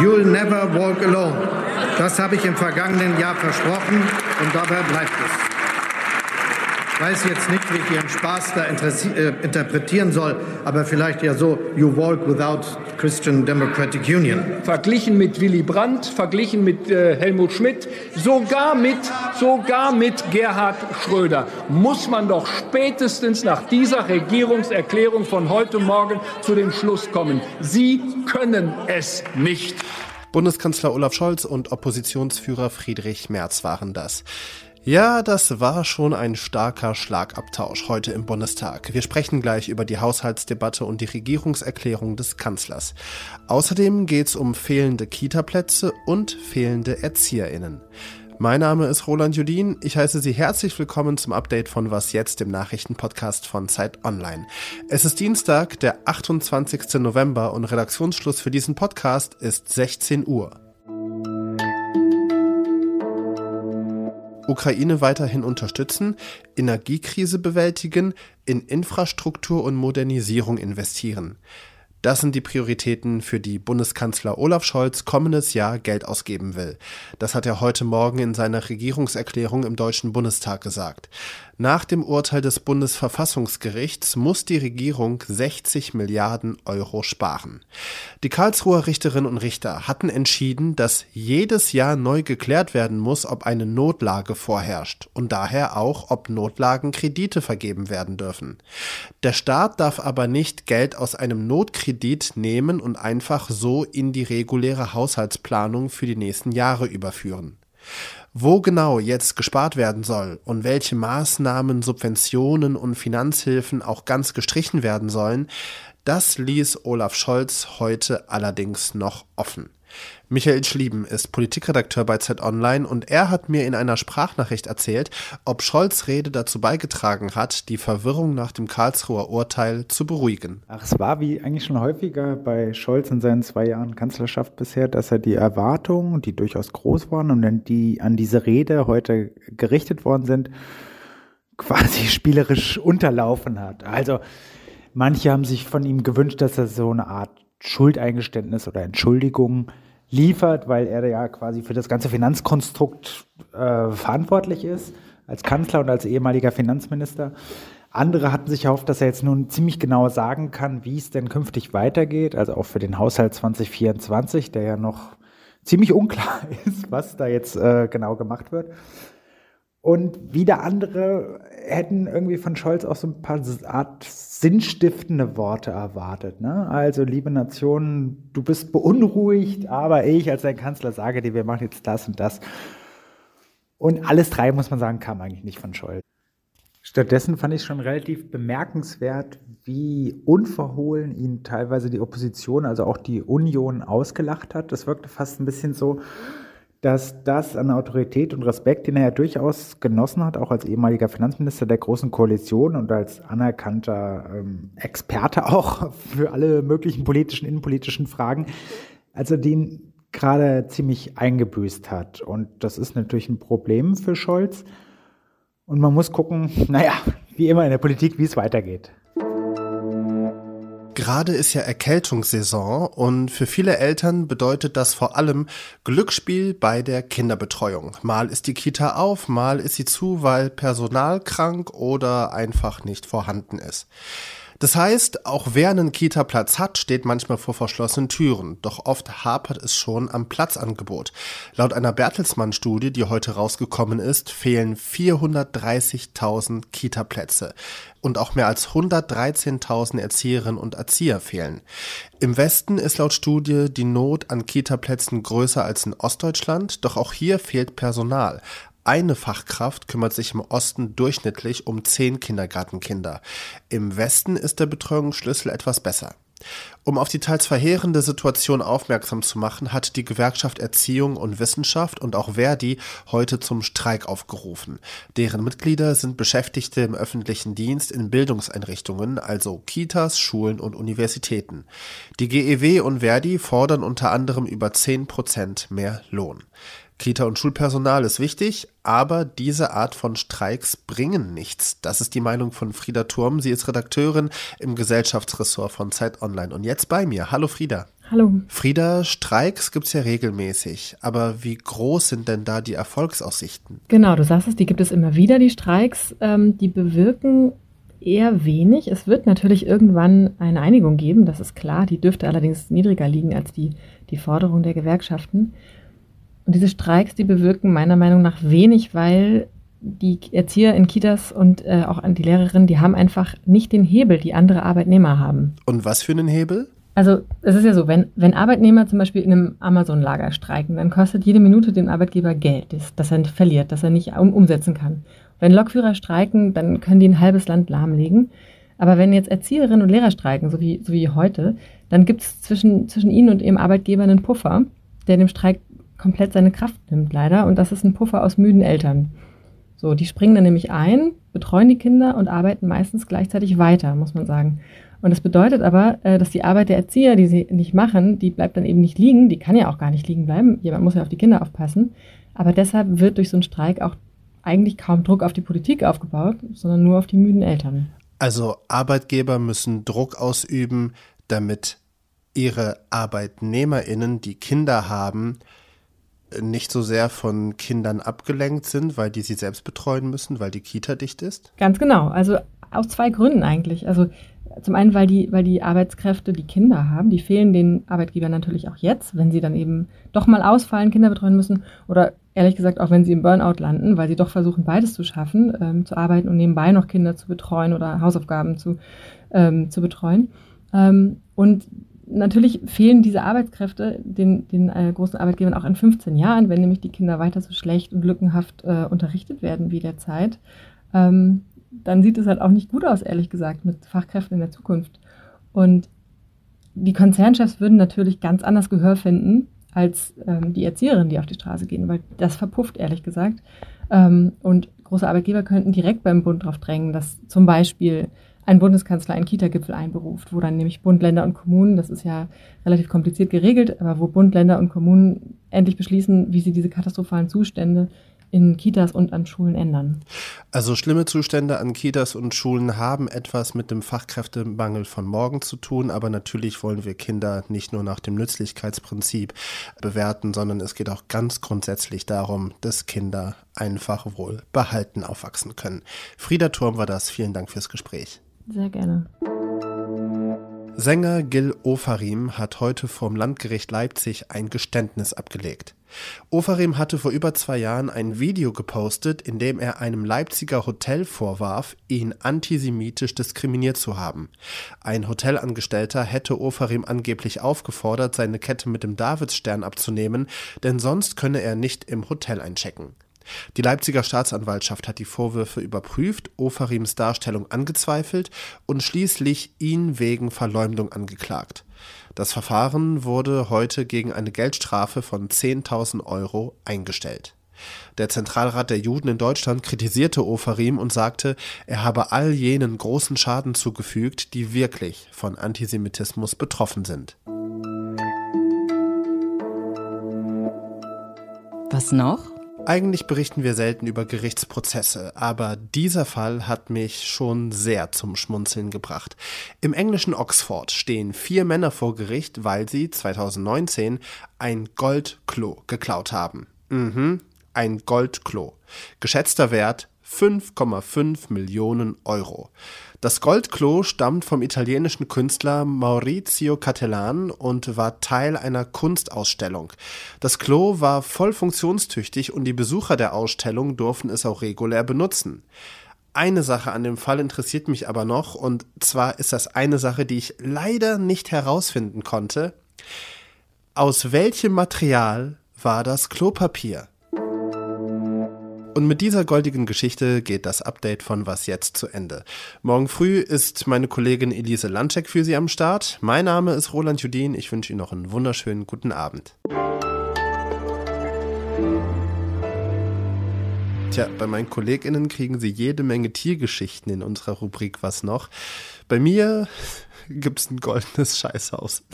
You'll never walk alone. Das habe ich im vergangenen Jahr versprochen und dabei bleibt es. Ich weiß jetzt nicht, wie ich Ihren Spaß da äh, interpretieren soll, aber vielleicht ja so, you walk without Christian Democratic Union. Verglichen mit Willy Brandt, verglichen mit äh, Helmut Schmidt, sogar mit, sogar mit Gerhard Schröder, muss man doch spätestens nach dieser Regierungserklärung von heute Morgen zu dem Schluss kommen. Sie können es nicht. Bundeskanzler Olaf Scholz und Oppositionsführer Friedrich Merz waren das. Ja, das war schon ein starker Schlagabtausch heute im Bundestag. Wir sprechen gleich über die Haushaltsdebatte und die Regierungserklärung des Kanzlers. Außerdem geht's um fehlende Kitaplätze und fehlende Erzieherinnen. Mein Name ist Roland Judin. Ich heiße Sie herzlich willkommen zum Update von Was jetzt, dem Nachrichtenpodcast von Zeit Online. Es ist Dienstag, der 28. November und Redaktionsschluss für diesen Podcast ist 16 Uhr. Ukraine weiterhin unterstützen, Energiekrise bewältigen, in Infrastruktur und Modernisierung investieren. Das sind die Prioritäten, für die Bundeskanzler Olaf Scholz kommendes Jahr Geld ausgeben will. Das hat er heute Morgen in seiner Regierungserklärung im Deutschen Bundestag gesagt. Nach dem Urteil des Bundesverfassungsgerichts muss die Regierung 60 Milliarden Euro sparen. Die Karlsruher Richterinnen und Richter hatten entschieden, dass jedes Jahr neu geklärt werden muss, ob eine Notlage vorherrscht und daher auch, ob Notlagen Kredite vergeben werden dürfen. Der Staat darf aber nicht Geld aus einem Notkredit nehmen und einfach so in die reguläre Haushaltsplanung für die nächsten Jahre überführen. Wo genau jetzt gespart werden soll und welche Maßnahmen, Subventionen und Finanzhilfen auch ganz gestrichen werden sollen, das ließ Olaf Scholz heute allerdings noch offen. Michael Schlieben ist Politikredakteur bei Z Online und er hat mir in einer Sprachnachricht erzählt, ob Scholz Rede dazu beigetragen hat, die Verwirrung nach dem Karlsruher Urteil zu beruhigen. Ach, es war wie eigentlich schon häufiger bei Scholz in seinen zwei Jahren Kanzlerschaft bisher, dass er die Erwartungen, die durchaus groß waren und die an diese Rede heute gerichtet worden sind, quasi spielerisch unterlaufen hat. Also manche haben sich von ihm gewünscht, dass er so eine Art Schuldeingeständnis oder Entschuldigung liefert, weil er ja quasi für das ganze Finanzkonstrukt äh, verantwortlich ist, als Kanzler und als ehemaliger Finanzminister. Andere hatten sich erhofft, dass er jetzt nun ziemlich genau sagen kann, wie es denn künftig weitergeht, also auch für den Haushalt 2024, der ja noch ziemlich unklar ist, was da jetzt äh, genau gemacht wird. Und wieder andere hätten irgendwie von Scholz auch so ein paar Art sinnstiftende Worte erwartet. Ne? Also, liebe Nation, du bist beunruhigt, aber ich als dein Kanzler sage dir, wir machen jetzt das und das. Und alles drei, muss man sagen, kam eigentlich nicht von Scholz. Stattdessen fand ich schon relativ bemerkenswert, wie unverhohlen ihn teilweise die Opposition, also auch die Union, ausgelacht hat. Das wirkte fast ein bisschen so, dass das an Autorität und Respekt, den er ja durchaus genossen hat, auch als ehemaliger Finanzminister der Großen Koalition und als anerkannter ähm, Experte auch für alle möglichen politischen, innenpolitischen Fragen, also den gerade ziemlich eingebüßt hat. Und das ist natürlich ein Problem für Scholz. Und man muss gucken, naja, wie immer in der Politik, wie es weitergeht. Gerade ist ja Erkältungssaison und für viele Eltern bedeutet das vor allem Glücksspiel bei der Kinderbetreuung. Mal ist die Kita auf, mal ist sie zu, weil Personal krank oder einfach nicht vorhanden ist. Das heißt, auch wer einen Kita-Platz hat, steht manchmal vor verschlossenen Türen. Doch oft hapert es schon am Platzangebot. Laut einer Bertelsmann-Studie, die heute rausgekommen ist, fehlen 430.000 Kita-Plätze. Und auch mehr als 113.000 Erzieherinnen und Erzieher fehlen. Im Westen ist laut Studie die Not an Kita-Plätzen größer als in Ostdeutschland, doch auch hier fehlt Personal. Eine Fachkraft kümmert sich im Osten durchschnittlich um zehn Kindergartenkinder. Im Westen ist der Betreuungsschlüssel etwas besser. Um auf die teils verheerende Situation aufmerksam zu machen, hat die Gewerkschaft Erziehung und Wissenschaft und auch Verdi heute zum Streik aufgerufen. Deren Mitglieder sind Beschäftigte im öffentlichen Dienst in Bildungseinrichtungen, also Kitas, Schulen und Universitäten. Die GEW und Verdi fordern unter anderem über 10 Prozent mehr Lohn. Kita- und Schulpersonal ist wichtig, aber diese Art von Streiks bringen nichts. Das ist die Meinung von Frieda Turm. Sie ist Redakteurin im Gesellschaftsressort von Zeit Online und jetzt bei mir. Hallo Frieda. Hallo. Frieda, Streiks gibt es ja regelmäßig, aber wie groß sind denn da die Erfolgsaussichten? Genau, du sagst es, die gibt es immer wieder, die Streiks. Ähm, die bewirken eher wenig. Es wird natürlich irgendwann eine Einigung geben, das ist klar. Die dürfte allerdings niedriger liegen als die, die Forderung der Gewerkschaften. Und diese Streiks, die bewirken meiner Meinung nach wenig, weil die Erzieher in Kitas und äh, auch die Lehrerinnen, die haben einfach nicht den Hebel, die andere Arbeitnehmer haben. Und was für einen Hebel? Also es ist ja so, wenn, wenn Arbeitnehmer zum Beispiel in einem Amazon-Lager streiken, dann kostet jede Minute dem Arbeitgeber Geld, das, das er verliert, das er nicht um, umsetzen kann. Wenn Lokführer streiken, dann können die ein halbes Land lahmlegen. Aber wenn jetzt Erzieherinnen und Lehrer streiken, so wie, so wie heute, dann gibt es zwischen, zwischen ihnen und ihrem Arbeitgeber einen Puffer, der dem Streik komplett seine Kraft nimmt, leider. Und das ist ein Puffer aus müden Eltern. So, die springen dann nämlich ein, betreuen die Kinder und arbeiten meistens gleichzeitig weiter, muss man sagen. Und das bedeutet aber, äh, dass die Arbeit der Erzieher, die sie nicht machen, die bleibt dann eben nicht liegen. Die kann ja auch gar nicht liegen bleiben. Jemand muss ja auf die Kinder aufpassen. Aber deshalb wird durch so einen Streik auch eigentlich kaum Druck auf die Politik aufgebaut, sondern nur auf die müden Eltern. Also Arbeitgeber müssen Druck ausüben, damit ihre Arbeitnehmerinnen, die Kinder haben, nicht so sehr von Kindern abgelenkt sind, weil die sie selbst betreuen müssen, weil die Kita dicht ist? Ganz genau. Also aus zwei Gründen eigentlich. Also zum einen, weil die, weil die Arbeitskräfte die Kinder haben, die fehlen den Arbeitgebern natürlich auch jetzt, wenn sie dann eben doch mal ausfallen, Kinder betreuen müssen oder ehrlich gesagt auch wenn sie im Burnout landen, weil sie doch versuchen, beides zu schaffen, ähm, zu arbeiten und nebenbei noch Kinder zu betreuen oder Hausaufgaben zu, ähm, zu betreuen. Ähm, und natürlich fehlen diese Arbeitskräfte den, den äh, großen Arbeitgebern auch in 15 Jahren, wenn nämlich die Kinder weiter so schlecht und lückenhaft äh, unterrichtet werden wie derzeit. Ähm, dann sieht es halt auch nicht gut aus, ehrlich gesagt, mit Fachkräften in der Zukunft. Und die Konzernchefs würden natürlich ganz anders Gehör finden als ähm, die Erzieherinnen, die auf die Straße gehen, weil das verpufft, ehrlich gesagt. Ähm, und große Arbeitgeber könnten direkt beim Bund darauf drängen, dass zum Beispiel ein Bundeskanzler einen Kita-Gipfel einberuft, wo dann nämlich Bund, Länder und Kommunen, das ist ja relativ kompliziert geregelt, aber wo Bund, Länder und Kommunen endlich beschließen, wie sie diese katastrophalen Zustände in Kitas und an Schulen ändern. Also schlimme Zustände an Kitas und Schulen haben etwas mit dem Fachkräftemangel von morgen zu tun, aber natürlich wollen wir Kinder nicht nur nach dem Nützlichkeitsprinzip bewerten, sondern es geht auch ganz grundsätzlich darum, dass Kinder einfach wohl behalten aufwachsen können. Frieda Turm war das. Vielen Dank fürs Gespräch. Sehr gerne. Sänger Gil Ofarim hat heute vom Landgericht Leipzig ein Geständnis abgelegt. Ofarim hatte vor über zwei Jahren ein Video gepostet, in dem er einem Leipziger Hotel vorwarf, ihn antisemitisch diskriminiert zu haben. Ein Hotelangestellter hätte Ofarim angeblich aufgefordert, seine Kette mit dem Davidsstern abzunehmen, denn sonst könne er nicht im Hotel einchecken. Die Leipziger Staatsanwaltschaft hat die Vorwürfe überprüft, Ofarims Darstellung angezweifelt und schließlich ihn wegen Verleumdung angeklagt. Das Verfahren wurde heute gegen eine Geldstrafe von 10.000 Euro eingestellt. Der Zentralrat der Juden in Deutschland kritisierte Ofarim und sagte, er habe all jenen großen Schaden zugefügt, die wirklich von Antisemitismus betroffen sind. Was noch? Eigentlich berichten wir selten über Gerichtsprozesse, aber dieser Fall hat mich schon sehr zum Schmunzeln gebracht. Im englischen Oxford stehen vier Männer vor Gericht, weil sie 2019 ein Goldklo geklaut haben. Mhm, ein Goldklo. Geschätzter Wert 5,5 Millionen Euro. Das Goldklo stammt vom italienischen Künstler Maurizio Cattelan und war Teil einer Kunstausstellung. Das Klo war voll funktionstüchtig und die Besucher der Ausstellung durften es auch regulär benutzen. Eine Sache an dem Fall interessiert mich aber noch, und zwar ist das eine Sache, die ich leider nicht herausfinden konnte. Aus welchem Material war das Klopapier? Und mit dieser goldigen Geschichte geht das Update von Was jetzt zu Ende. Morgen früh ist meine Kollegin Elise Landcheck für Sie am Start. Mein Name ist Roland Judin. Ich wünsche Ihnen noch einen wunderschönen guten Abend. Tja, bei meinen KollegInnen kriegen Sie jede Menge Tiergeschichten in unserer Rubrik Was noch. Bei mir gibt's ein goldenes Scheißhaus.